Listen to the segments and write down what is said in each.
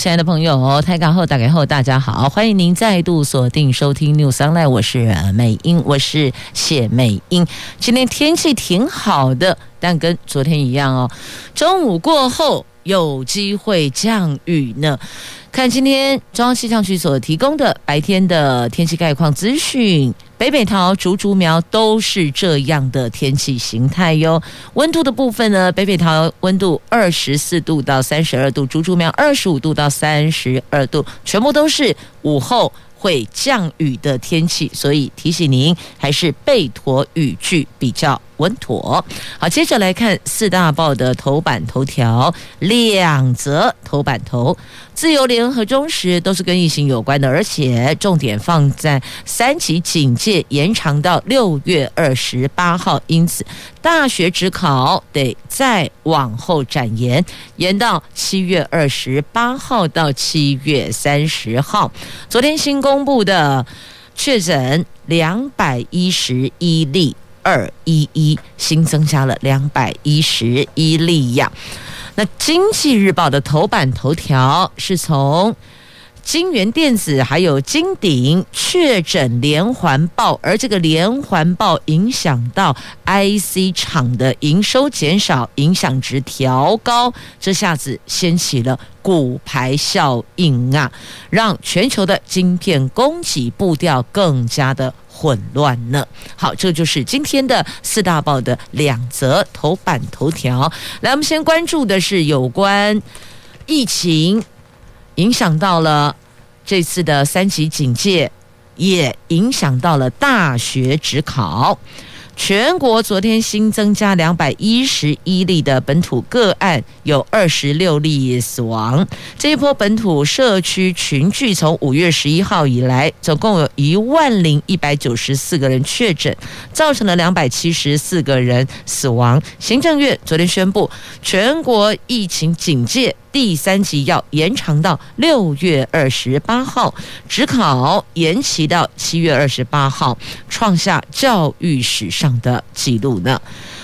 亲爱的朋友，台港后打开后，大家好，欢迎您再度锁定收听 News Online，我是美英，我是谢美英。今天天气挺好的，但跟昨天一样哦，中午过后有机会降雨呢。看今天中央气象局所提供的白天的天气概况资讯，北北桃、竹竹苗都是这样的天气形态哟。温度的部分呢，北北桃温度二十四度到三十二度，竹竹苗二十五度到三十二度，全部都是午后会降雨的天气，所以提醒您还是备妥雨具比较稳妥。好，接着来看四大报的头版头条，两则头版头。自由联合中时都是跟疫情有关的，而且重点放在三级警戒延长到六月二十八号，因此大学只考得再往后展延，延到七月二十八号到七月三十号。昨天新公布的确诊两百一十一例，二一一新增加了两百一十一例呀。那经济日报的头版头条是从金元电子还有金鼎确诊连环爆，而这个连环爆影响到 IC 厂的营收减少，影响值调高，这下子掀起了骨牌效应啊，让全球的晶片供给步调更加的。混乱呢？好，这就是今天的四大报的两则头版头条。来，我们先关注的是有关疫情影响到了这次的三级警戒，也影响到了大学指考。全国昨天新增加两百一十一例的本土个案，有二十六例死亡。这一波本土社区群聚从五月十一号以来，总共有一万零一百九十四个人确诊，造成了两百七十四个人死亡。行政院昨天宣布，全国疫情警戒。第三级要延长到六月二十八号，职考延期到七月二十八号，创下教育史上的记录呢。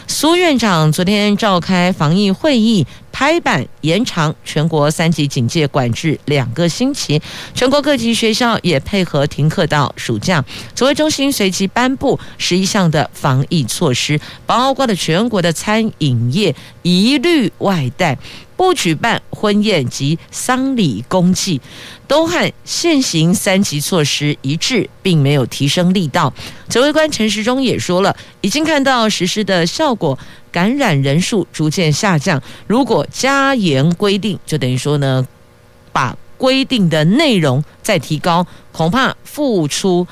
苏院长昨天召开防疫会议，拍板延长全国三级警戒管制两个星期，全国各级学校也配合停课到暑假。指挥中心随即颁布十一项的防疫措施，包括了全国的餐饮业一律外带。不举办婚宴及丧礼公祭，都和现行三级措施一致，并没有提升力道。指挥官陈时中也说了，已经看到实施的效果，感染人数逐渐下降。如果加严规定，就等于说呢，把规定的内容再提高，恐怕付出。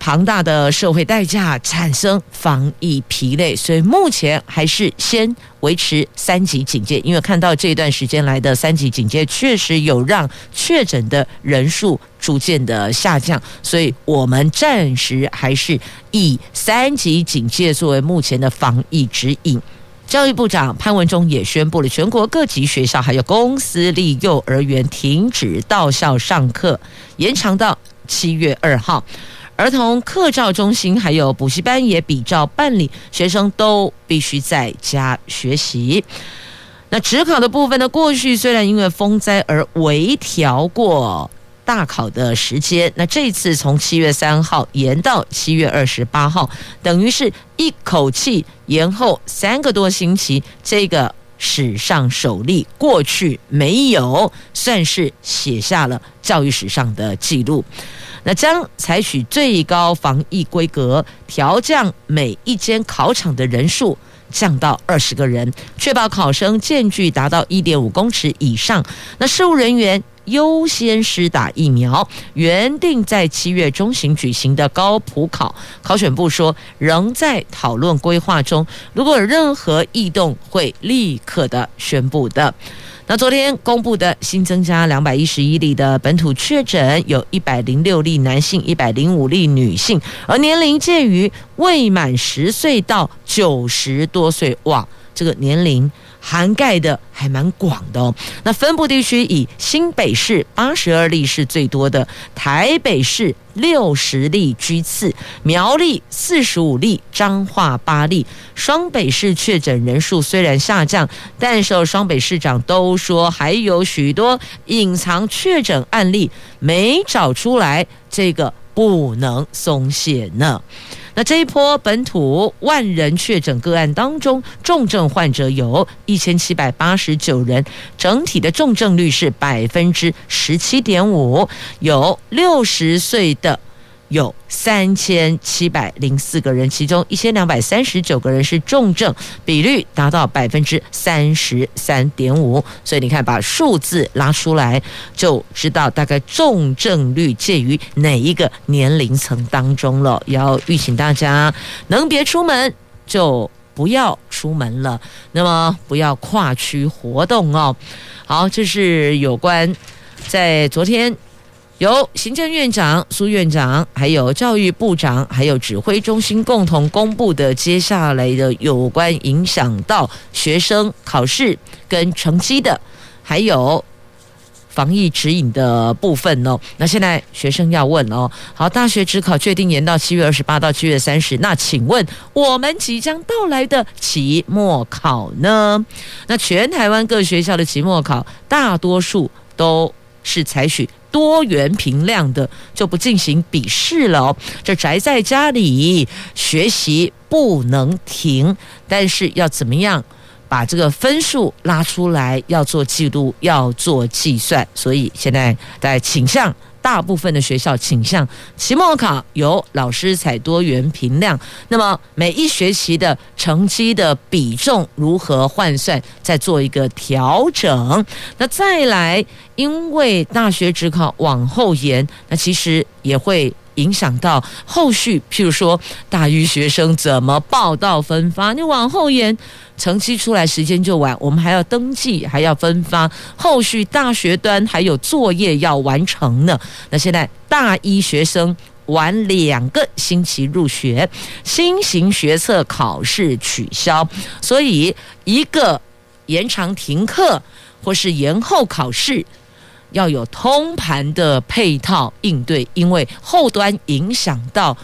庞大的社会代价产生防疫疲累，所以目前还是先维持三级警戒。因为看到这段时间来的三级警戒确实有让确诊的人数逐渐的下降，所以我们暂时还是以三级警戒作为目前的防疫指引。教育部长潘文忠也宣布了，全国各级学校还有公私立幼儿园停止到校上课，延长到七月二号。儿童课照中心还有补习班也比照办理，学生都必须在家学习。那指考的部分呢？过去虽然因为风灾而微调过大考的时间，那这次从七月三号延到七月二十八号，等于是一口气延后三个多星期，这个史上首例，过去没有，算是写下了教育史上的记录。那将采取最高防疫规格，调降每一间考场的人数，降到二十个人，确保考生间距达到一点五公尺以上。那事务人员优先施打疫苗。原定在七月中旬举行的高普考，考选部说仍在讨论规划中，如果有任何异动，会立刻的宣布的。那昨天公布的新增加两百一十一例的本土确诊，有一百零六例男性，一百零五例女性，而年龄介于未满十岁到九十多岁，哇！这个年龄涵盖的还蛮广的哦。那分布地区以新北市八十二例是最多的，台北市六十例居次，苗栗四十五例，彰化八例。双北市确诊人数虽然下降，但是双北市长都说还有许多隐藏确诊案例没找出来，这个不能松懈呢。那这一波本土万人确诊个案当中，重症患者有一千七百八十九人，整体的重症率是百分之十七点五，有六十岁的。有三千七百零四个人，其中一千两百三十九个人是重症，比率达到百分之三十三点五。所以你看，把数字拉出来，就知道大概重症率介于哪一个年龄层当中了。要预请大家能别出门就不要出门了，那么不要跨区活动哦。好，这是有关在昨天。由行政院长苏院长，还有教育部长，还有指挥中心共同公布的接下来的有关影响到学生考试跟成绩的，还有防疫指引的部分哦。那现在学生要问哦，好，大学指考确定延到七月二十八到七月三十，那请问我们即将到来的期末考呢？那全台湾各学校的期末考，大多数都是采取。多元评量的就不进行笔试了哦，这宅在家里学习不能停，但是要怎么样把这个分数拉出来，要做记录，要做计算，所以现在在倾向。大部分的学校倾向期末考由老师采多元评量，那么每一学期的成绩的比重如何换算，再做一个调整。那再来，因为大学只考往后延，那其实也会。影响到后续，譬如说大一学生怎么报到分发，你往后延，成绩出来时间就晚，我们还要登记，还要分发，后续大学端还有作业要完成呢。那现在大一学生晚两个星期入学，新型学测考试取消，所以一个延长停课或是延后考试。要有通盘的配套应对，因为后端影响到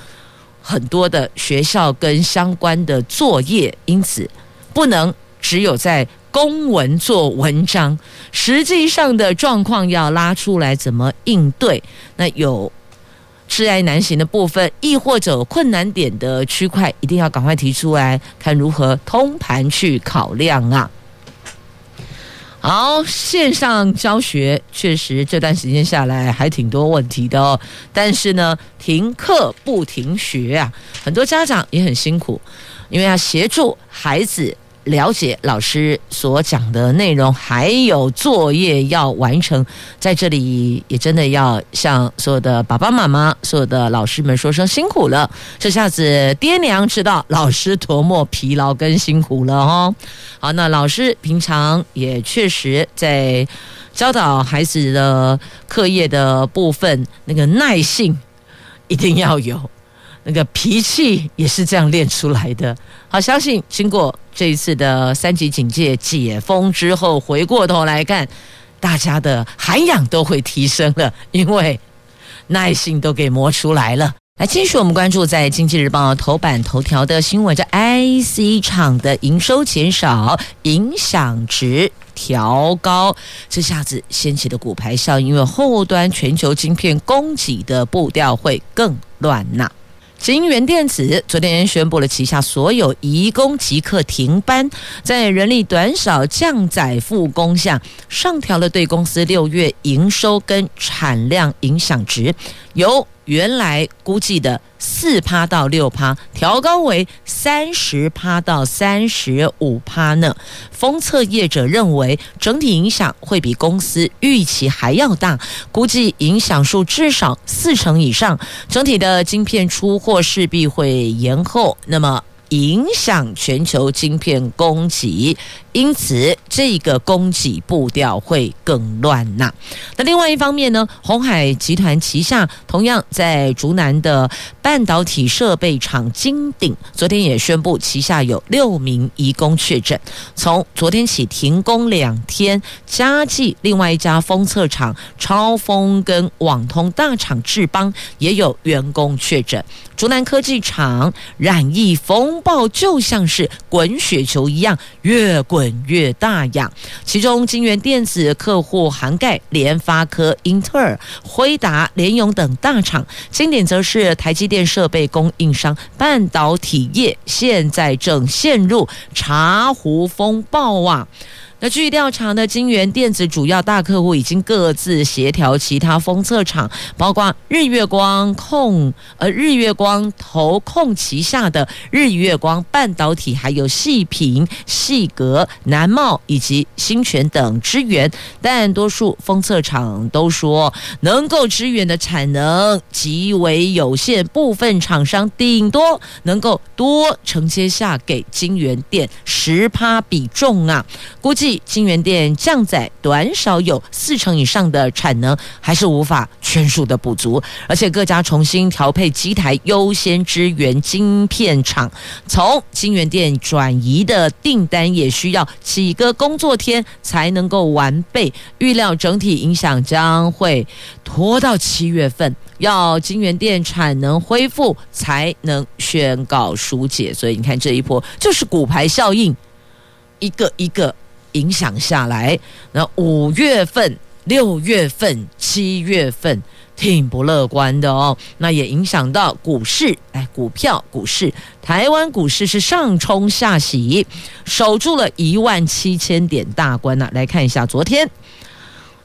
很多的学校跟相关的作业，因此不能只有在公文做文章，实际上的状况要拉出来怎么应对。那有挚爱难行的部分，亦或者困难点的区块，一定要赶快提出来，看如何通盘去考量啊。好，线上教学确实这段时间下来还挺多问题的哦。但是呢，停课不停学啊，很多家长也很辛苦，因为要协助孩子。了解老师所讲的内容，还有作业要完成，在这里也真的要向所有的爸爸妈妈、所有的老师们说声辛苦了。这下子爹娘知道老师多么疲劳跟辛苦了哦。好，那老师平常也确实在教导孩子的课业的部分，那个耐性一定要有。那个脾气也是这样练出来的。好，相信经过这一次的三级警戒解封之后，回过头来看，大家的涵养都会提升了，因为耐性都给磨出来了。来，继续我们关注在《经济日报》头版头条的新闻，这 IC 厂的营收减少，影响值调高，这下子掀起的骨牌效应，因为后端全球晶片供给的步调会更乱呐。晶圆电子昨天宣布了旗下所有移工即刻停班，在人力短少、降载复工下，上调了对公司六月营收跟产量影响值，由原来估计的四趴到六趴，调高为三十趴到三十五趴呢。封测业者认为，整体影响会比公司预期还要大，估计影响数至少四成以上。整体的晶片出货势必会延后。那么影响全球晶片供给，因此这个供给步调会更乱呐。那另外一方面呢，鸿海集团旗下同样在竹南的半导体设备厂金鼎，昨天也宣布旗下有六名移工确诊，从昨天起停工两天。加计另外一家封测厂超丰跟网通大厂智邦也有员工确诊。竹南科技厂染疫风暴就像是滚雪球一样，越滚本月大涨。其中金源电子客户涵盖联发科、英特尔、辉达、联咏等大厂，经典则是台积电设备供应商。半导体业现在正陷入茶壶风暴啊！那据调查呢，晶圆电子主要大客户已经各自协调其他封测厂，包括日月光控呃日月光投控旗下的日月光半导体，还有细品、细格、南茂以及新泉等支援，但多数封测厂都说能够支援的产能极为有限，部分厂商顶多能够多承接下给晶圆店十趴比重啊，估计。晶圆店降载短少有四成以上的产能，还是无法全数的补足，而且各家重新调配机台，优先支援晶片厂。从晶圆店转移的订单也需要几个工作天才能够完备，预料整体影响将会拖到七月份，要晶圆店产能恢复才能宣告疏解。所以你看这一波就是骨牌效应，一个一个。影响下来，那五月份、六月份、七月份挺不乐观的哦。那也影响到股市，哎，股票、股市，台湾股市是上冲下洗，守住了一万七千点大关呢。来看一下昨天。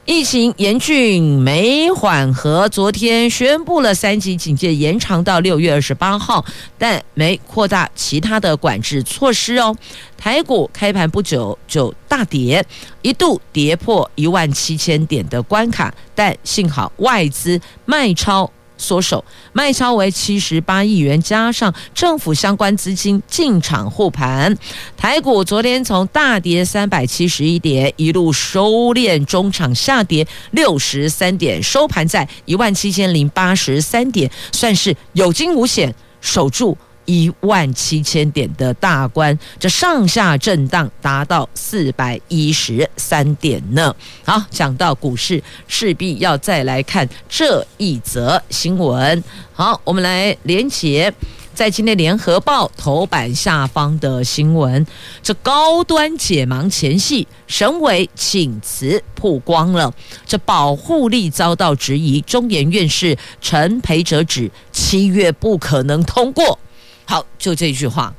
疫情严峻没缓和，昨天宣布了三级警戒延长到六月二十八号，但没扩大其他的管制措施哦。台股开盘不久就大跌，一度跌破一万七千点的关卡，但幸好外资卖超。缩手卖超为七十八亿元，加上政府相关资金进场护盘，台股昨天从大跌三百七十一点，一路收敛，中场下跌六十三点，收盘在一万七千零八十三点，算是有惊无险，守住。一万七千点的大关，这上下震荡达到四百一十三点呢。好，讲到股市，势必要再来看这一则新闻。好，我们来连结在今天联合报头版下方的新闻。这高端解盲前夕，省委请辞曝光了，这保护力遭到质疑。中研院士陈培哲指，七月不可能通过。好，就这句话，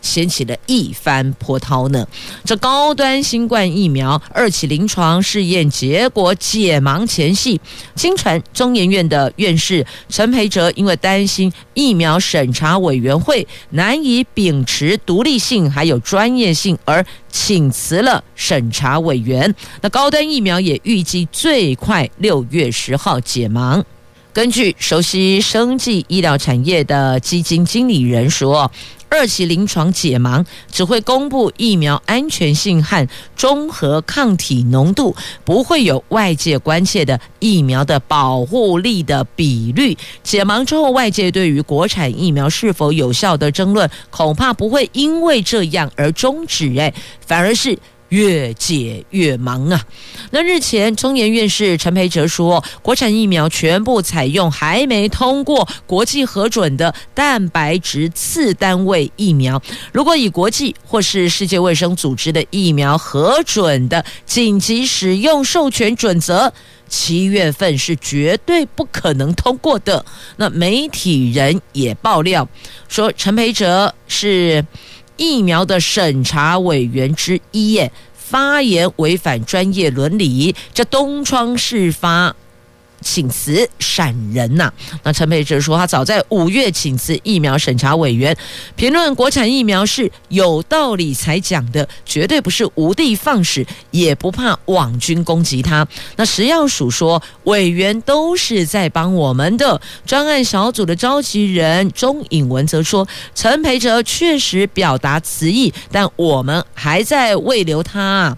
掀起了一番波涛呢。这高端新冠疫苗二期临床试验结果解盲前夕，清晨中研院的院士陈培哲因为担心疫苗审查委员会难以秉持独立性还有专业性，而请辞了审查委员。那高端疫苗也预计最快六月十号解盲。根据熟悉生技医疗产业的基金经理人说，二期临床解盲只会公布疫苗安全性和中和抗体浓度，不会有外界关切的疫苗的保护力的比率。解盲之后，外界对于国产疫苗是否有效的争论，恐怕不会因为这样而终止，诶，反而是。越解越忙啊！那日前，中研院士陈培哲说，国产疫苗全部采用还没通过国际核准的蛋白质次单位疫苗。如果以国际或是世界卫生组织的疫苗核准的紧急使用授权准则，七月份是绝对不可能通过的。那媒体人也爆料说，陈培哲是。疫苗的审查委员之一耶，发言违反专业伦理，这东窗事发，请辞闪人呐、那陈培哲说，他早在五月请辞疫苗审查委员，评论国产疫苗是有道理才讲的，绝对不是无的放矢，也不怕网军攻击他。那食药署说，委员都是在帮我们的。专案小组的召集人钟颖文则说，陈培哲确实表达辞意，但我们还在未留他。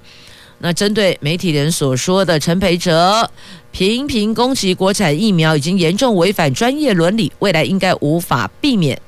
那针对媒体人所说的陈培哲频频攻击国产疫苗，已经严重违反专业伦理，未来应该无法避免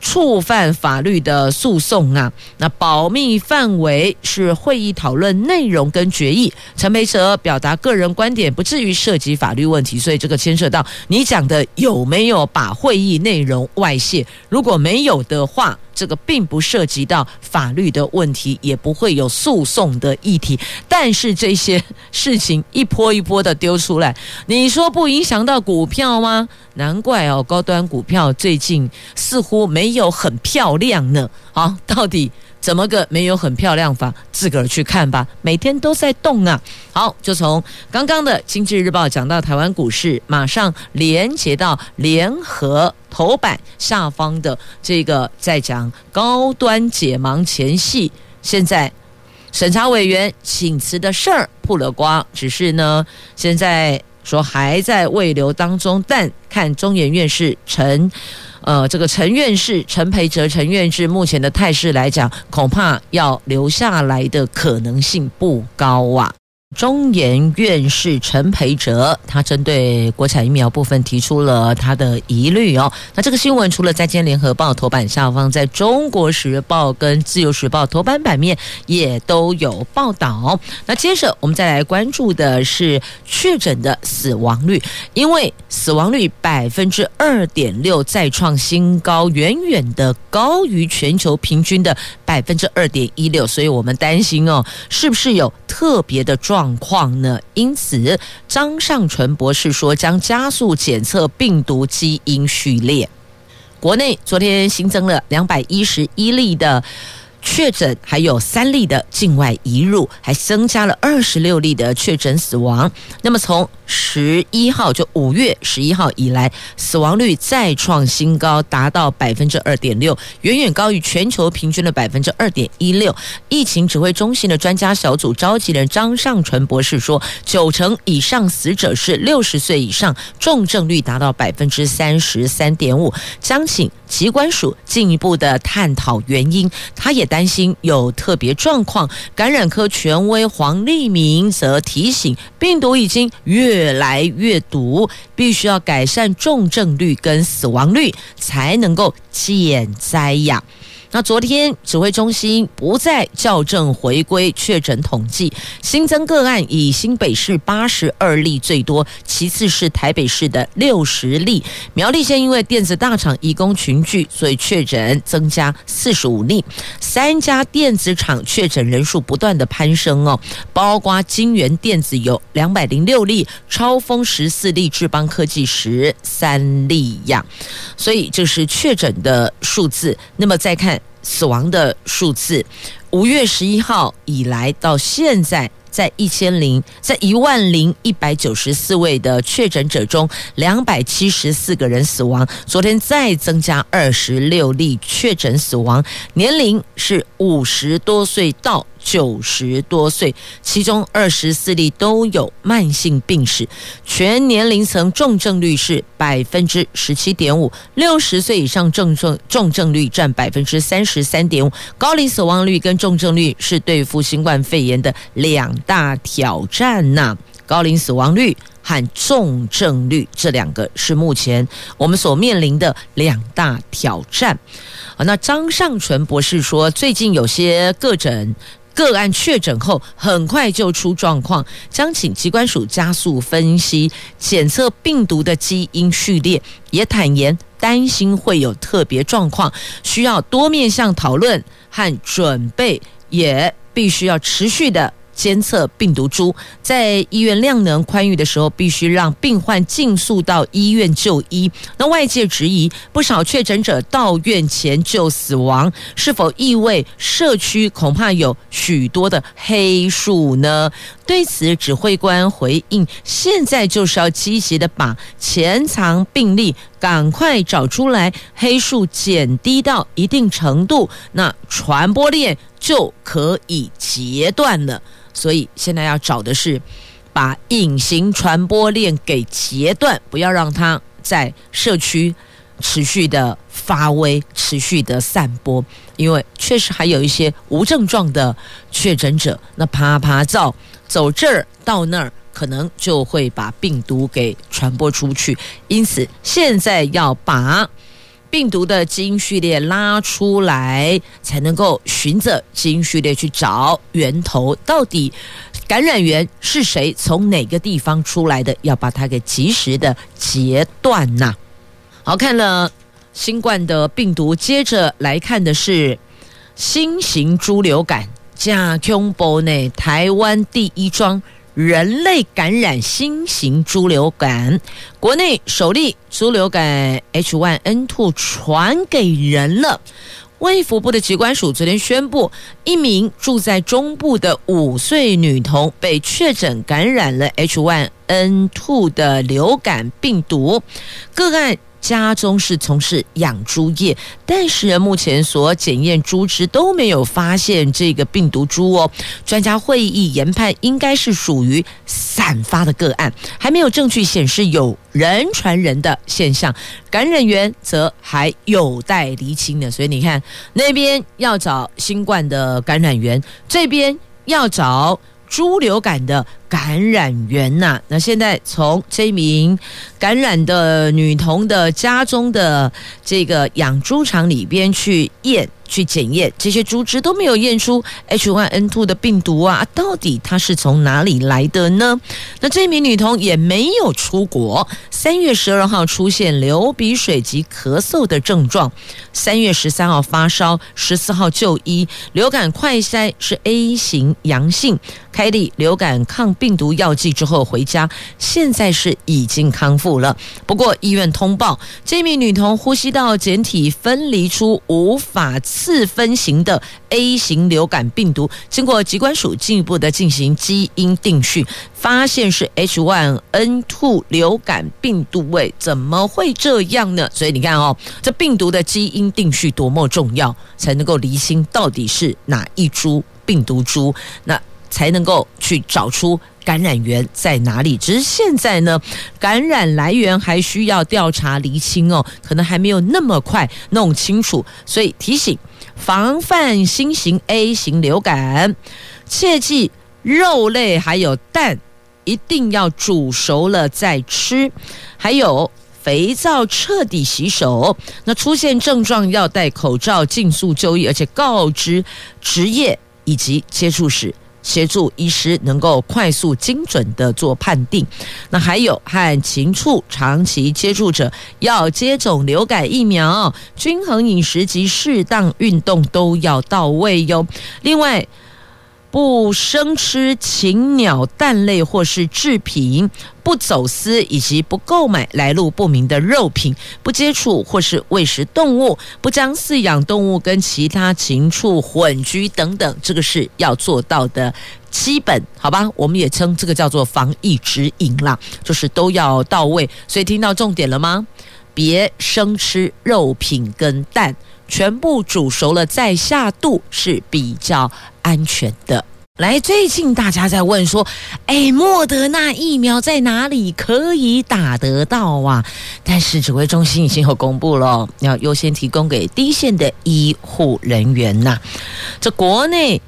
触犯法律的诉讼啊。那保密范围是会议讨论内容跟决议。陈培哲表达个人观点，不至于涉及法律问题，所以这个牵涉到你讲的有没有把会议内容外泄？如果没有的话。这个并不涉及到法律的问题，也不会有诉讼的议题。但是这些事情一波一波的丢出来，你说不影响到股票吗？难怪哦，高端股票最近似乎没有很漂亮呢。好，到底？怎么个没有很漂亮法？自个儿去看吧。每天都在动啊。好，就从刚刚的《经济日报》讲到台湾股市，马上连接到联合头版下方的这个，在讲高端解盲前戏。现在审查委员请辞的事儿曝了光，只是呢，现在说还在未留当中，但看中研院士陈。呃，这个陈院士陈培哲陈院士目前的态势来讲，恐怕要留下来的可能性不高啊。中研院士陈培哲，他针对国产疫苗部分提出了他的疑虑哦。那这个新闻除了在今联合报头版下方，在中国时报跟自由时报头版版面也都有报道。那接着我们再来关注的是确诊的死亡率，因为死亡率百分之二点六再创新高，远远的高于全球平均的百分之二点一六，所以我们担心哦，是不是有特别的状状况呢？因此，张尚淳博士说将加速检测病毒基因序列。国内昨天新增了两百一十一例的。确诊还有三例的境外移入，还增加了二十六例的确诊死亡。那么从十一号就五月十一号以来，死亡率再创新高，达到百分之二点六，远远高于全球平均的百分之二点一六。疫情指挥中心的专家小组召集人张尚淳博士说，九成以上死者是六十岁以上，重症率达到百分之三十三点五。将请疾管署进一步的探讨原因。他也。担心有特别状况，感染科权威黄立明则提醒，病毒已经越来越毒，必须要改善重症率跟死亡率，才能够减灾呀。那昨天指挥中心不再校正回归确诊统计，新增个案以新北市八十二例最多，其次是台北市的六十例。苗栗县因为电子大厂移工群聚，所以确诊增加四十五例。三家电子厂确诊人数不断的攀升哦，包括金元电子有两百零六例，超丰十四例，智邦科技十三例呀。所以这是确诊的数字。那么再看。死亡的数字，五月十一号以来到现在。在一千零，在一万零一百九十四位的确诊者中，两百七十四个人死亡。昨天再增加二十六例确诊死亡，年龄是五十多岁到九十多岁，其中二十四例都有慢性病史。全年龄层重症率是百分之十七点五，六十岁以上重症重症率占百分之三十三点五。高龄死亡率跟重症率是对付新冠肺炎的两大挑战呐，高龄死亡率和重症率这两个是目前我们所面临的两大挑战。啊，那张尚淳博士说，最近有些个诊个案确诊后，很快就出状况，将请机关署加速分析检测病毒的基因序列，也坦言担心会有特别状况，需要多面向讨论和准备，也必须要持续的。监测病毒株，在医院量能宽裕的时候，必须让病患尽速到医院就医。那外界质疑，不少确诊者到院前就死亡，是否意味社区恐怕有许多的黑数呢？对此，指挥官回应：现在就是要积极的把潜藏病例赶快找出来，黑数减低到一定程度，那传播链就可以截断了。所以现在要找的是把隐形传播链给截断，不要让它在社区持续的发威、持续的散播。因为确实还有一些无症状的确诊者，那啪啪照，走这儿到那儿，可能就会把病毒给传播出去。因此，现在要把病毒的基因序列拉出来，才能够循着基因序列去找源头，到底感染源是谁，从哪个地方出来的，要把它给及时的截断呐。好，看了新冠的病毒，接着来看的是新型猪流感，加恐怖呢，台湾第一桩。人类感染新型猪流感，国内首例猪流感 H1N2 传给人了。卫福部的疾管署昨天宣布，一名住在中部的五岁女童被确诊感染了 H1N2 的流感病毒个案。家中是从事养猪业，但是目前所检验猪只都没有发现这个病毒株哦。专家会议研判应该是属于散发的个案，还没有证据显示有人传人的现象，感染源则还有待厘清的。所以你看，那边要找新冠的感染源，这边要找猪流感的。感染源呐、那现在从这名感染的女童的家中的这个养猪场里边去验、去检验，这些猪只都没有验出 H1N2 的病毒啊，到底它是从哪里来的呢？那这名女童也没有出国，三月十二号出现流鼻水及咳嗽的症状，三月十三号发烧，十四号就医，流感快筛是 A 型阳性，开立流感抗病。病毒药剂之后回家，现在是已经康复了。不过医院通报，这名女童呼吸道检体分离出无法次分型的 A 型流感病毒，经过疾管署进一步的进行基因定序，发现是 H1N2 流感病毒。喂，怎么会这样呢？所以你看哦，这病毒的基因定序多么重要，才能够厘清到底是哪一株病毒株，那才能够去找出。感染源在哪里？只是现在呢，感染来源还需要调查厘清哦，可能还没有那么快弄清楚。所以提醒，防范新型 A 型流感，切记肉类还有蛋一定要煮熟了再吃，还有肥皂彻底洗手。那出现症状要戴口罩，尽速就医，而且告知职业以及接触史。协助医师能够快速精准的做判定。那还有和禽畜长期接触者要接种流感疫苗，均衡饮食及适当运动都要到位哟。另外，不生吃禽鸟蛋类或是制品，不走私以及不购买来路不明的肉品，不接触或是喂食动物，不将饲养动物跟其他禽畜混居等等，这个是要做到的基本，好吧？我们也称这个叫做防疫指引啦，就是都要到位。所以听到重点了吗？别生吃肉品跟蛋，全部煮熟了再下肚是比较安全的。来，最近大家在问说，哎，莫德纳疫苗在哪里可以打得到啊？但是指挥中心已经有公布了，要优先提供给第一线的医护人员呐。这国内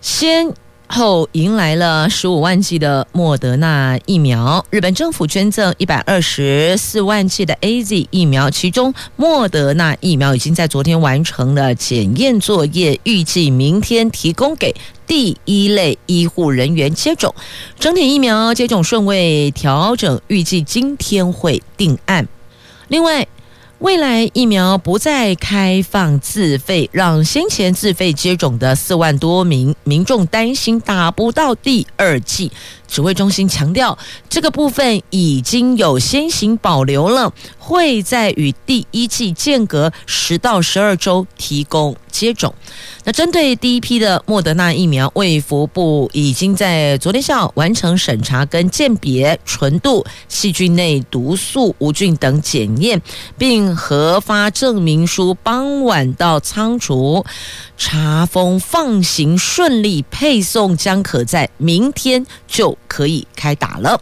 先。后迎来了十五万剂的莫德纳疫苗，日本政府捐赠一百二十四万剂的 AZ 疫苗，其中莫德纳疫苗已经在昨天完成了检验作业，预计明天提供给第一类医护人员接种。整体疫苗接种顺位调整，预计今天会定案。另外。未来疫苗不再开放自费，让先前自费接种的四万多名民众担心打不到第二剂。指挥中心强调，这个部分已经有先行保留了，会在与第一剂间隔十到十二周提供接种。那针对第一批的莫德纳疫苗，卫福部已经在昨天下午完成审查跟鉴别纯度、细菌内毒素、无菌等检验，并核发证明书。傍晚到仓储查封放行顺利，配送将可在明天就可以开打了。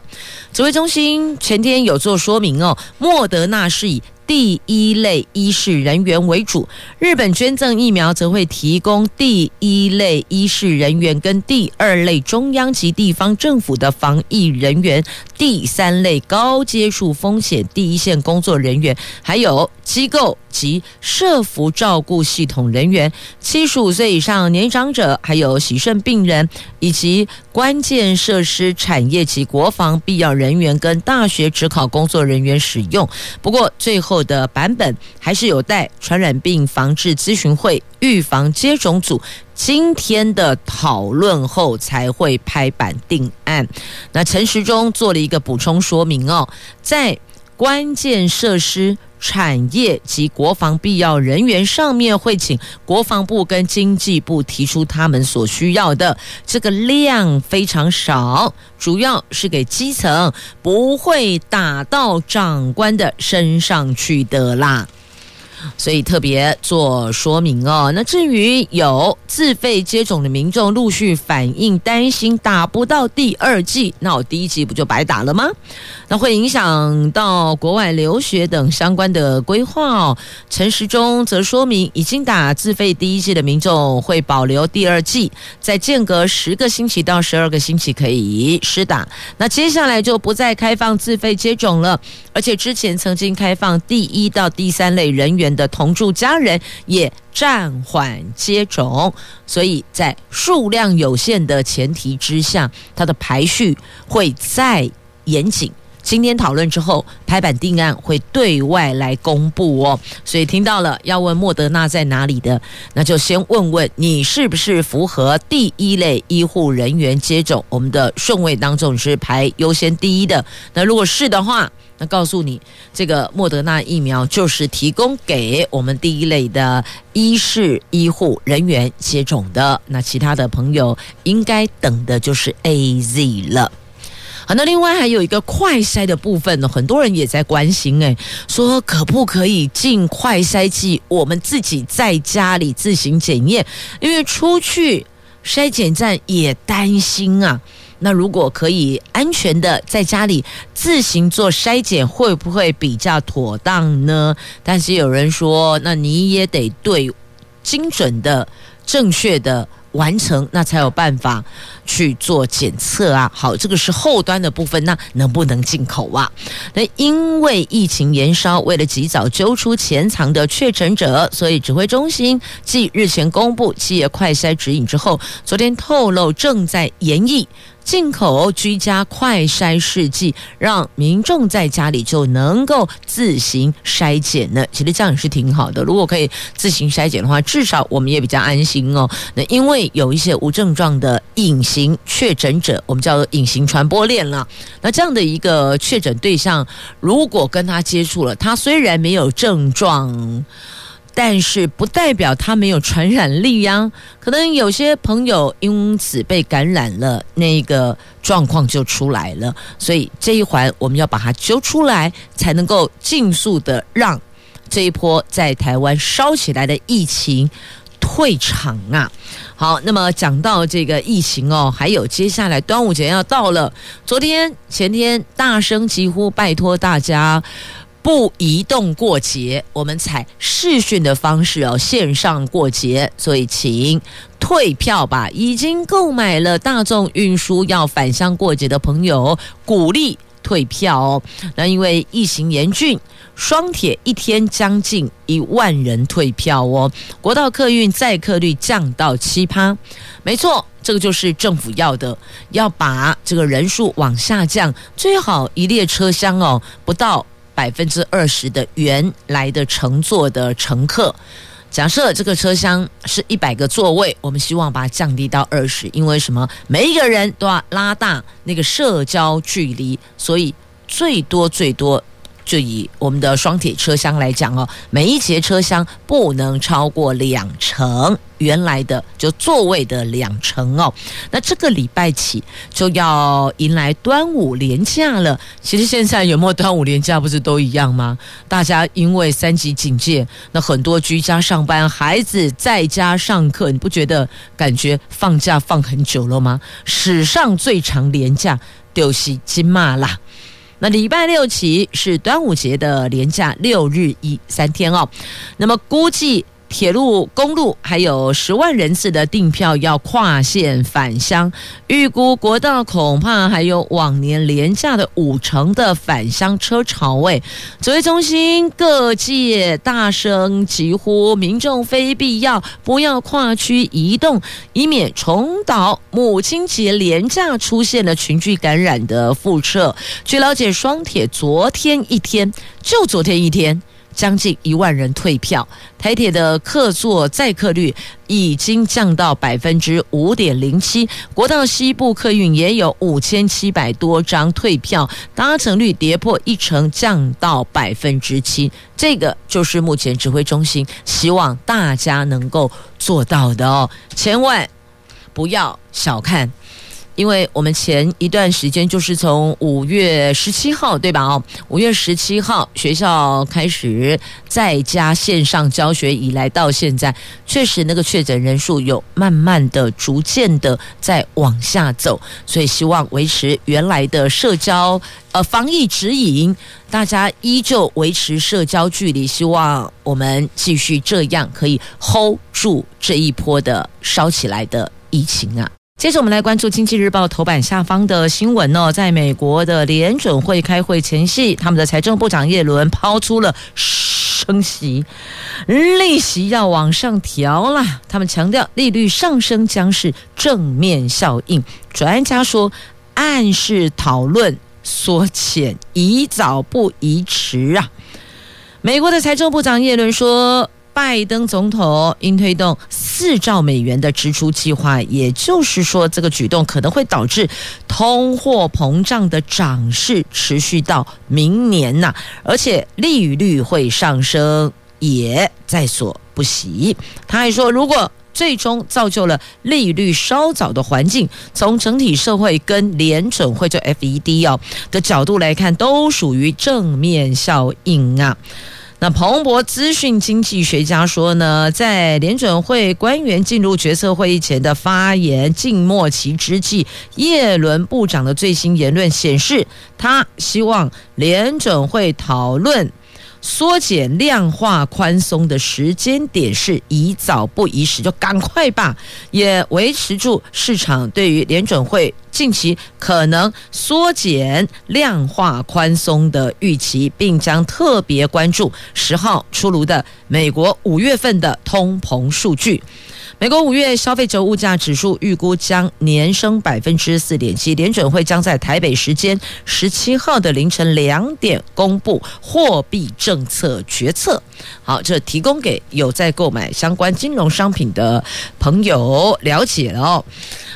指挥中心前天有做说明哦，莫德纳是以。第一类医事人员为主，日本捐赠疫苗则会提供第一类医事人员跟第二类中央及地方政府的防疫人员，第三类高接触风险第一线工作人员，还有机构及社福照顾系统人员，七十五岁以上年长者，还有洗肾病人，以及关键设施产业及国防必要人员跟大学职考工作人员使用。不过最后。的版本还是有待传染病防治咨询会预防接种组今天的讨论后才会拍板定案。那陈时中做了一个补充说明哦，在关键设施。产业及国防必要人员上面会请国防部跟经济部提出他们所需要的这个量非常少，主要是给基层，不会打到长官的身上去的啦。所以特别做说明哦。那至于有自费接种的民众陆续反映担心打不到第二剂，那我第一剂不就白打了吗？那会影响到国外留学等相关的规划哦。陈时中则说明，已经打自费第一剂的民众会保留第二剂，在间隔十个星期到十二个星期可以施打。那接下来就不再开放自费接种了，而且之前曾经开放第一到第三类人员的同住家人也暂缓接种，所以在数量有限的前提之下，它的排序会再严谨。今天讨论之后，拍板定案会对外来公布哦。所以听到了要问莫德纳在哪里的，那就先问问你是不是符合第一类医护人员接种我们的顺位当中，是排优先第一的。那如果是的话，那告诉你，这个莫德纳疫苗就是提供给我们第一类的医事医护人员接种的。那其他的朋友应该等的就是 AZ 了。好，那另外还有一个快筛的部分呢，很多人也在关心，诶，说可不可以进快筛剂，我们自己在家里自行检验，因为出去筛检站也担心啊。那如果可以安全的在家里自行做筛检，会不会比较妥当呢？但是有人说，那你也得对精准的、正确的。完成，那才有办法去做检测啊。好，这个是后端的部分，那能不能进口啊？那因为疫情延烧，为了及早揪出潜藏的确诊者，所以指挥中心继日前公布企业快筛指引之后，昨天透露正在研议。进口居家快筛试剂，让民众在家里就能够自行筛检呢。其实这样也是挺好的。如果可以自行筛检的话，至少我们也比较安心哦。那因为有一些无症状的隐形确诊者，我们叫做隐形传播链了。那这样的一个确诊对象，如果跟他接触了，他虽然没有症状。但是不代表他没有传染力呀，可能有些朋友因此被感染了，那个状况就出来了。所以这一环我们要把它揪出来，才能够尽速的让这一波在台湾烧起来的疫情退场啊。好，那么讲到这个疫情哦，还有接下来端午节要到了，昨天前天大声疾呼，拜托大家。不移动过节，我们采视讯的方式哦，线上过节，所以请退票吧。已经购买了大众运输要返乡过节的朋友，鼓励退票哦。那因为疫情严峻，双铁一天将近一万人退票哦。国道客运载客率降到七趴，没错，这个就是政府要的，要把这个人数往下降，最好一列车厢哦不到。百分之二十的原来的乘坐的乘客。假设这个车厢是一百个座位，我们希望把它降低到二十，因为什么？每一个人都要拉大那个社交距离，所以最多最多。就以我们的双铁车厢来讲哦，每一节车厢不能超过两成原来的就座位的两成哦。那这个礼拜起就要迎来端午连假了。其实现在有没有端午连假不是都一样吗？大家因为三级警戒，那很多居家上班，孩子在家上课，你不觉得感觉放假放很久了吗？史上最长连假就是今嘛啦。那礼拜六起是端午节的连假六日一三天哦，那么估计铁路、公路还有十万人次的订票要跨线返乡，预估国道恐怕还有往年廉价的五成的返乡车潮位。指挥中心各界大声疾呼，民众非必要不要跨区移动，以免重蹈母亲节廉价出现了群聚感染的覆辙。据了解，双铁昨天一天就昨天一天。将近一万人退票，台铁的客座载客率已经降到百分之五点零七，国道西部客运也有五千七百多张退票，搭乘率跌破一成，降到百分之七。这个就是目前指挥中心希望大家能够做到的哦，千万不要小看。因为我们前一段时间就是从五月十七号对吧？哦，五月十七号学校开始在家线上教学以来到现在，确实那个确诊人数有慢慢的、逐渐的在往下走，所以希望维持原来的社交呃防疫指引，大家依旧维持社交距离，希望我们继续这样可以 hold 住这一波的烧起来的疫情啊。接着我们来关注《经济日报》头版下方的新闻哦，在美国的联准会开会前夕，他们的财政部长耶伦抛出了升息，利息要往上调了。他们强调利率上升将是正面效应。专家说，暗示讨论缩减宜早不宜迟啊。美国的财政部长耶伦说。拜登总统应推动四兆美元的支出计划，也就是说，这个举动可能会导致通货膨胀的涨势持续到明年呐，而且利率会上升也在所不惜。他还说，如果最终造就了利率稍早的环境，从整体社会跟联准会就 FED 哦的角度来看，都属于正面效应啊。那彭博资讯经济学家说呢，在联准会官员进入决策会议前的发言静默期之际，耶伦部长的最新言论显示，他希望联准会讨论。缩减量化宽松的时间点是宜早不宜迟，就赶快吧，也维持住市场对于联准会近期可能缩减量化宽松的预期，并将特别关注十号出炉的美国五月份的通膨数据。美国五月消费者物价指数预估将年升百分之四点七，联准会将在台北时间十七号的凌晨两点公布货币政策决策。好，这提供给有在购买相关金融商品的朋友了解哦。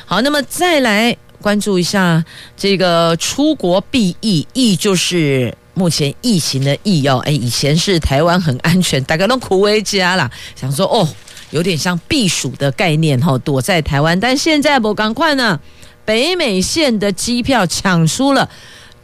好，那么再来关注一下这个出国避疫，疫就是目前疫情的疫哦。哎，以前是台湾很安全，大家都苦为家啦，想说哦。有点像避暑的概念哈，躲在台湾，但现在不赶快呢，北美线的机票抢出了，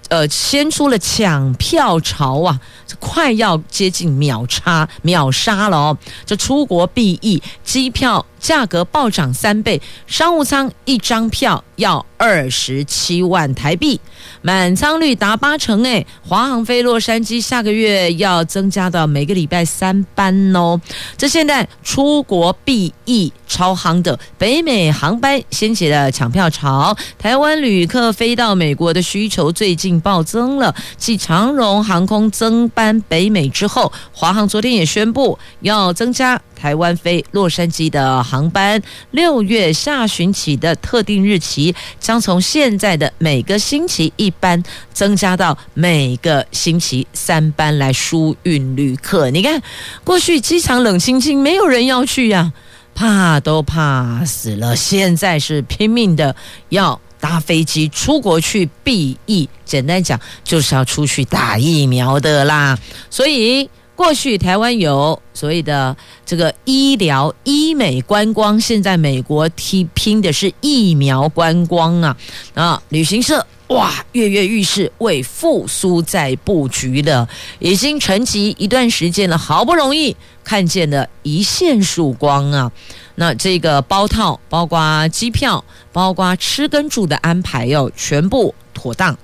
呃，先出了抢票潮啊，这快要接近秒差秒杀了哦，这出国避疫机票。价格暴涨三倍，商务舱一张票要二十七万台币，满仓率达八成。诶，华航飞洛杉矶下个月要增加到每个礼拜三班哦。这现在出国避疫超夯的北美航班掀起了抢票潮，台湾旅客飞到美国的需求最近暴增了。继长荣航空增班北美之后，华航昨天也宣布要增加。台湾飞洛杉矶的航班，六月下旬起的特定日期，将从现在的每个星期一班增加到每个星期三班来输运旅客。你看，过去机场冷清清，没有人要去呀、怕都怕死了。现在是拼命的要搭飞机出国去避疫，简单讲就是要出去打疫苗的啦。所以。过去台湾有所谓的这个医疗医美观光，现在美国踢拼的是疫苗观光啊！啊，旅行社哇跃跃欲试，为复苏在布局的，已经沉寂一段时间了，好不容易看见了一线曙光啊！那这个包套，包括机票，包括吃跟住的安排哟，全部妥当。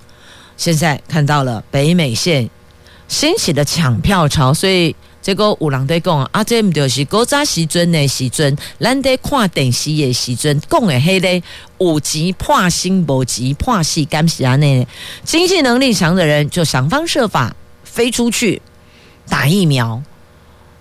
现在看到了北美线。掀起的抢票潮，所以这个有人在讲啊，这不就是古早时阵的时阵，咱在看电视的时阵讲的迄个有钱破心，无钱破戏，干是安尼？经济能力强的人就想方设法飞出去打疫苗，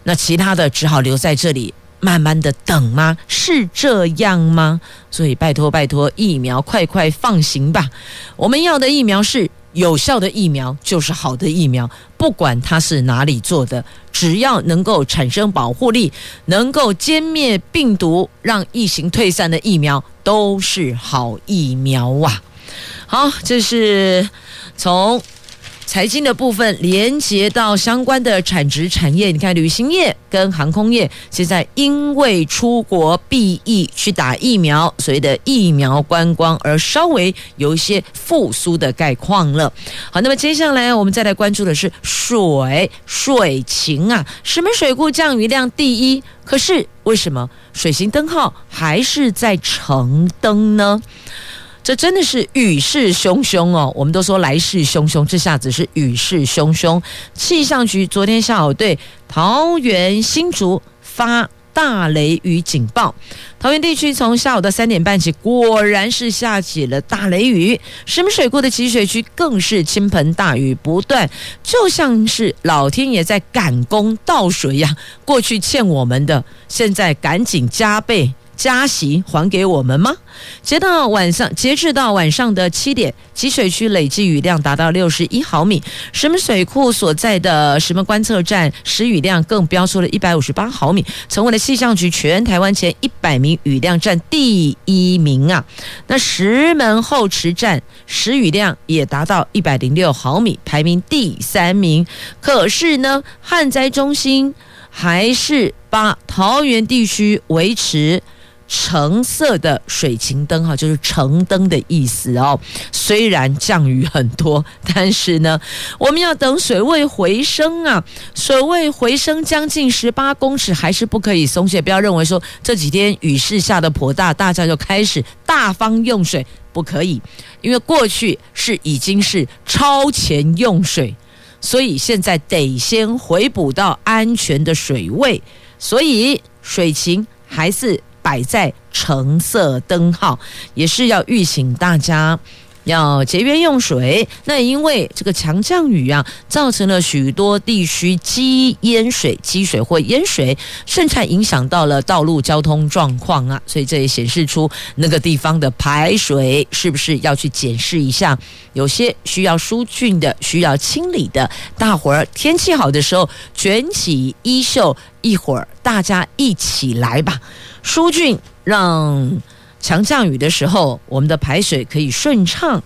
那其他的只好留在这里慢慢的等吗？是这样吗？所以拜托拜托，疫苗快快放行吧！我们要的疫苗是。有效的疫苗就是好的疫苗，不管它是哪里做的，只要能够产生保护力，能够歼灭病毒，让疫情退散的疫苗都是好疫苗啊！好，这是从。财经的部分连接到相关的产值产业，你看旅行业跟航空业现在因为出国避疫去打疫苗，所谓的疫苗观光而稍微有一些复苏的概况了。好，那么接下来我们再来关注的是水水情啊，石门水库降雨量第一，可是为什么水情灯号还是在橙灯呢？这真的是雨势汹汹哦！我们都说来势汹汹，这下子是雨势汹汹。气象局昨天下午对桃园、新竹发大雷雨警报。桃园地区从下午的三点半起，果然是下起了大雷雨。石门水库的集水区更是倾盆大雨不断，就像是老天爷在赶工倒水呀！过去欠我们的，现在赶紧加倍。加息还给我们吗？截到晚上，截至到晚上的七点，集水区累计雨量达到六十一毫米。石门水库所在的石门观测站时雨量更飙出了一百五十八毫米，成为了气象局全台湾前一百名雨量站第一名啊！那石门后池站时雨量也达到一百零六毫米，排名第三名。可是呢，旱灾中心还是把桃园地区维持。橙色的水情灯哈，就是橙灯的意思哦。虽然降雨很多，但是呢，我们要等水位回升啊。水位回升将近十八公尺，还是不可以松懈。不要认为说这几天雨势下的颇大，大家就开始大方用水，不可以。因为过去是已经是超前用水，所以现在得先回补到安全的水位。所以水情还是。摆在橙色灯号，也是要预请大家要节约用水。那因为这个强降雨啊，造成了许多地区积淹水、积水或淹水，甚至影响到了道路交通状况啊。所以这也显示出那个地方的排水是不是要去检视一下。有些需要疏浚的、需要清理的，大伙儿天气好的时候卷起衣袖，一会儿大家一起来吧。疏浚，让强降雨的时候，我们的排水可以顺畅。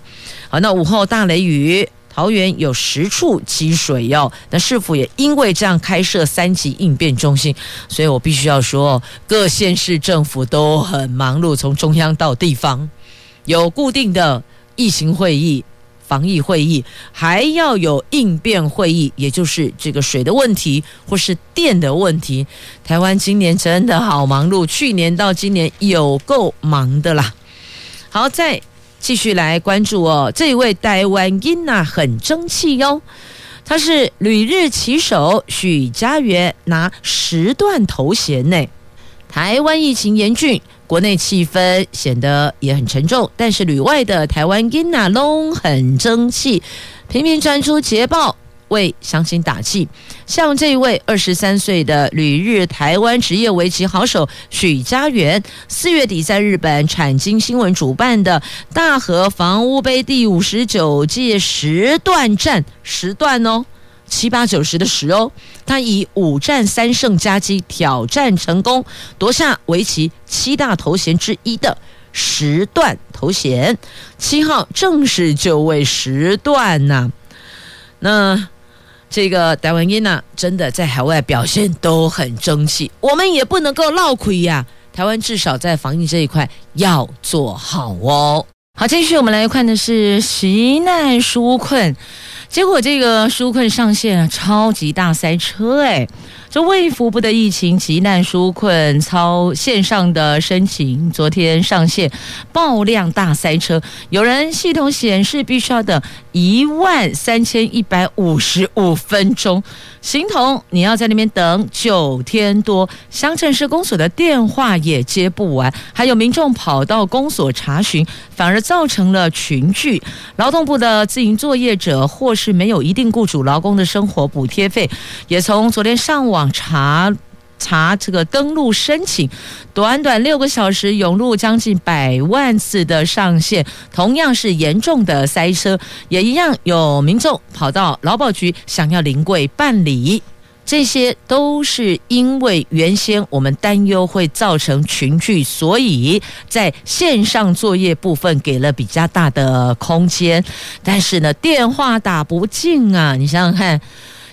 好，那午后大雷雨，桃园有十处积水哟。那市府也因为这样开设三级应变中心，所以我必须要说，各县市政府都很忙碌，从中央到地方，有固定的疫情会议。防疫会议还要有应变会议，也就是这个水的问题或是电的问题。台湾今年真的好忙碌，去年到今年有够忙的啦。好，再继续来关注哦，这一位台湾囡仔很争气哟，他是旅日旗手许家元，拿十段头衔呢。台湾疫情严峻。国内气氛显得也很沉重，但是旅外的台湾囡仔拢很争气，频频传出捷报，为乡亲打气。像这位二十三岁的旅日台湾职业围棋好手许家元，四月底在日本产经新闻主办的大和房屋杯第五十九届十段战十段哦。七八九十的十哦，他以五战三胜佳绩挑战成功，夺下围棋七大头衔之一的十段头衔。七号正式就位十段呐、那这个台湾人呐，真的在海外表现都很争气，我们也不能够落亏呀。台湾至少在防疫这一块要做好哦。好，继续我们来看的是习难纾困。结果这个纾困上线超级大塞车哎！这卫福部的疫情急难纾困超线上的申请，昨天上线爆量大塞车，有人系统显示必须要等一万三千一百五十五分钟，形同你要在那边等九天多，乡镇市公所的电话也接不完，还有民众跑到公所查询，反而造成了群聚。劳动部的自营作业者或是没有一定雇主劳工的生活补贴费，也从昨天上网。查查这个登录申请，短短六个小时涌入将近百万次的上线，同样是严重的塞车，也一样有民众跑到劳保局想要临柜办理，这些都是因为原先我们担忧会造成群聚，所以在线上作业部分给了比较大的空间，但是呢，电话打不进啊，你想想看。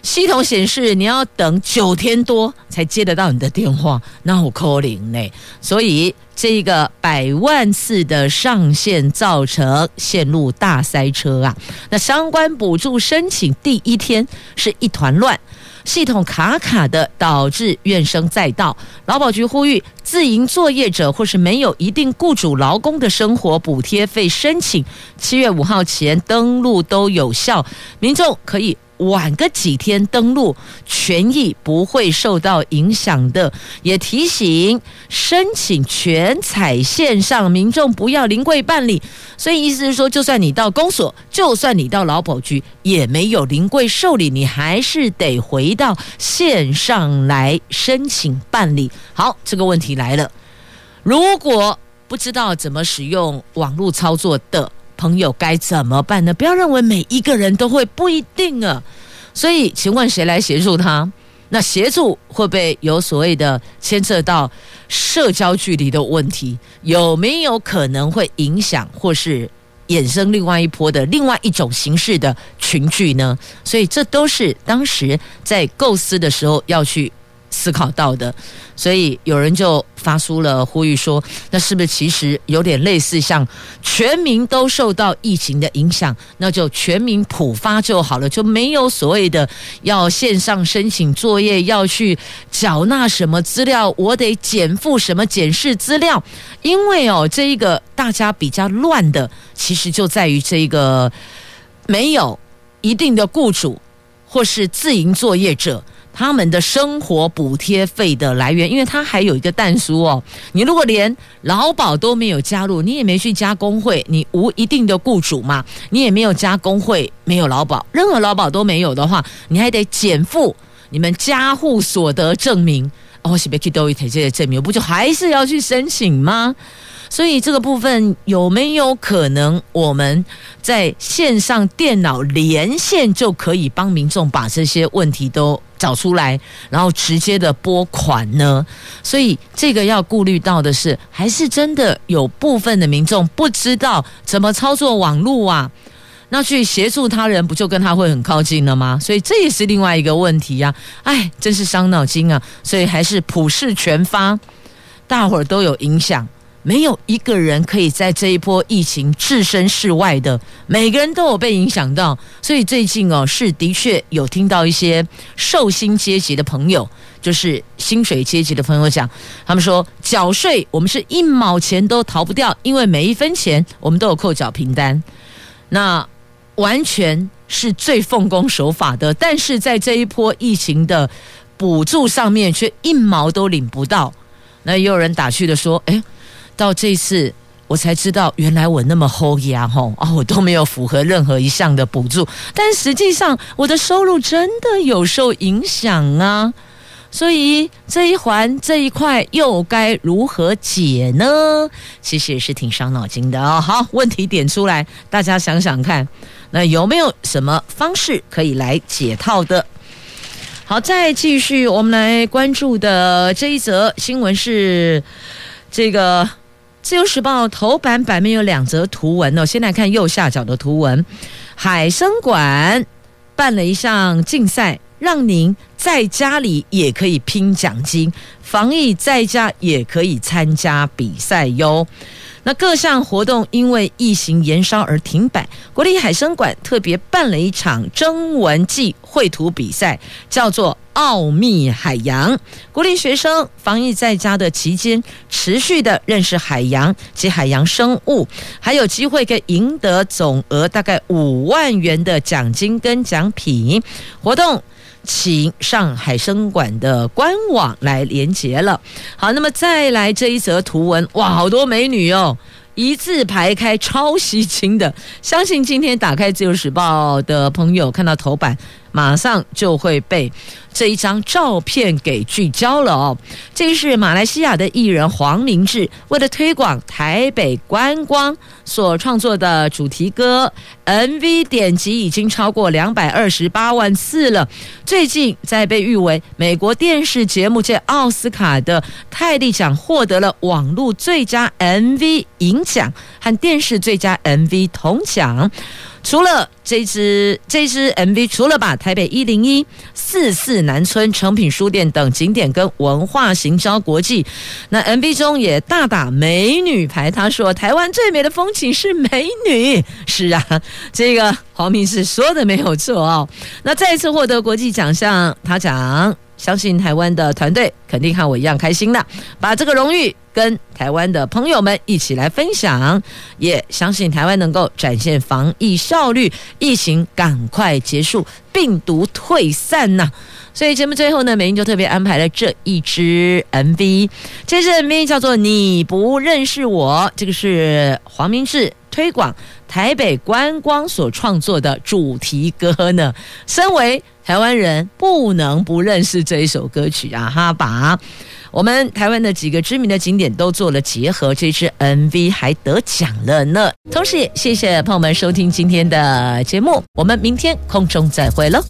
系统显示你要等九天多才接得到你的电话，那好可怜呢。所以这个百万次的上线造成线路大塞车啊。那相关补助申请第一天是一团乱，系统卡卡的，导致怨声载道。劳保局呼吁自营作业者或是没有一定雇主劳工的生活补贴费申请，七月五号前登录都有效，民众可以。晚个几天登录，权益不会受到影响的。也提醒申请全彩线上，民众不要临柜办理。所以意思是说，就算你到公所，就算你到劳保局，也没有临柜受理，你还是得回到线上来申请办理。好，这个问题来了，如果不知道怎么使用网络操作的。朋友该怎么办呢？不要认为每一个人都会，不一定啊。所以，请问谁来协助他？那协助会不会有所谓的牵涉到社交距离的问题？有没有可能会影响或是衍生另外一波的另外一种形式的群聚呢？所以，这都是当时在构思的时候要去。思考到的，所以有人就发出了呼吁说：“那是不是其实有点类似像全民都受到疫情的影响，那就全民普发就好了，就没有所谓的要线上申请作业，要去缴纳什么资料，我得减负什么检视资料，因为哦，这一个大家比较乱的，其实就在于这一个没有一定的雇主或是自营作业者。”他们的生活补贴费的来源，因为他还有一个蛋书哦。你如果连劳保都没有加入，你也没去加工会，你无一定的雇主嘛，你也没有加工会，没有劳保，任何劳保都没有的话，你还得减负你们加户所得证明。哦，是不是去都一台这些证明，不就还是要去申请吗？所以这个部分有没有可能，我们在线上电脑连线就可以帮民众把这些问题都找出来，然后直接的拨款呢？所以这个要顾虑到的是，还是真的有部分的民众不知道怎么操作网络啊？那去协助他人，不就跟他会很靠近了吗？所以这也是另外一个问题呀！哎，真是伤脑筋啊！所以还是普世全发，大伙儿都有影响。没有一个人可以在这一波疫情置身事外的，每个人都有被影响到。所以最近哦，是的确有听到一些受薪阶级的朋友，就是薪水阶级的朋友讲，他们说缴税我们是一毛钱都逃不掉，因为每一分钱我们都有扣缴凭单，那完全是最奉公守法的。但是在这一波疫情的补助上面，却一毛都领不到。那也有人打趣的说：“哎。”到这次我才知道原来我那么厚压吼啊，我都没有符合任何一项的补助，但实际上我的收入真的有受影响啊。所以这一环这一块又该如何解呢？其实也是挺伤脑筋的哦。好，问题点出来，大家想想看，那有没有什么方式可以来解套的？好，再继续，我们来关注的这一则新闻是这个《自由时报》头版版面有两则图文哦。先来看右下角的图文，海生馆办了一项竞赛。让您在家里也可以拼奖金，防疫在家也可以参加比赛哟。那各项活动因为疫情延烧而停摆，国立海生馆特别办了一场征文暨绘图比赛，叫做“奥秘海洋”。鼓励学生防疫在家的期间，持续的认识海洋及海洋生物，还有机会可以赢得总额大概五万元的奖金跟奖品。活动。请上海生馆的官网来连接了。好，那么再来这一则图文，哇，好多美女哦，一字排开，超吸睛的。相信今天打开《自由时报》的朋友看到头版。马上就会被这一张照片给聚焦了哦。这是马来西亚的艺人黄明志，为了推广台北观光所创作的主题歌，MV 点击已经超过两百二十八万次了。最近在被誉为美国电视节目界奥斯卡的泰利奖获得了网络最佳 MV 银奖和电视最佳 MV 铜奖。除了这支这支 MV，除了把台北一零一四四南村诚品书店等景点跟文化行销国际，那 MV 中也大打美女牌。他说：“台湾最美的风景是美女。”是啊，这个黄明志说的没有错哦。那再一次获得国际奖项，他讲。相信台湾的团队肯定和我一样开心的，把这个荣誉跟台湾的朋友们一起来分享，也相信台湾能够展现防疫效率，疫情赶快结束，病毒退散呐、所以节目最后呢，美英就特别安排了这一支 MV，这支 MV 叫做《你不认识我》，这个是黄明志推广台北观光所创作的主题歌呢。身为台湾人不能不认识这一首歌曲啊！哈，把我们台湾的几个知名的景点都做了结合，这支 MV 还得奖了呢。同时也谢谢朋友们收听今天的节目，我们明天空中再会喽。